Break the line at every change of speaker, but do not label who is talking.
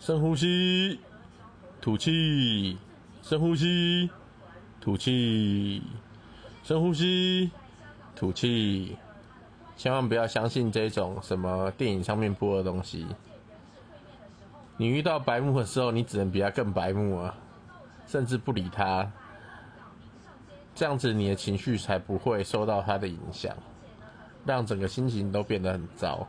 深呼吸吐气深呼吸吐气深呼吸吐气。千万不要相信这种什么电影上面播的东西。你遇到白目的时候你只能比他更白目啊甚至不理他。这样子你的情绪才不会受到他的影响让整个心情都变得很糟。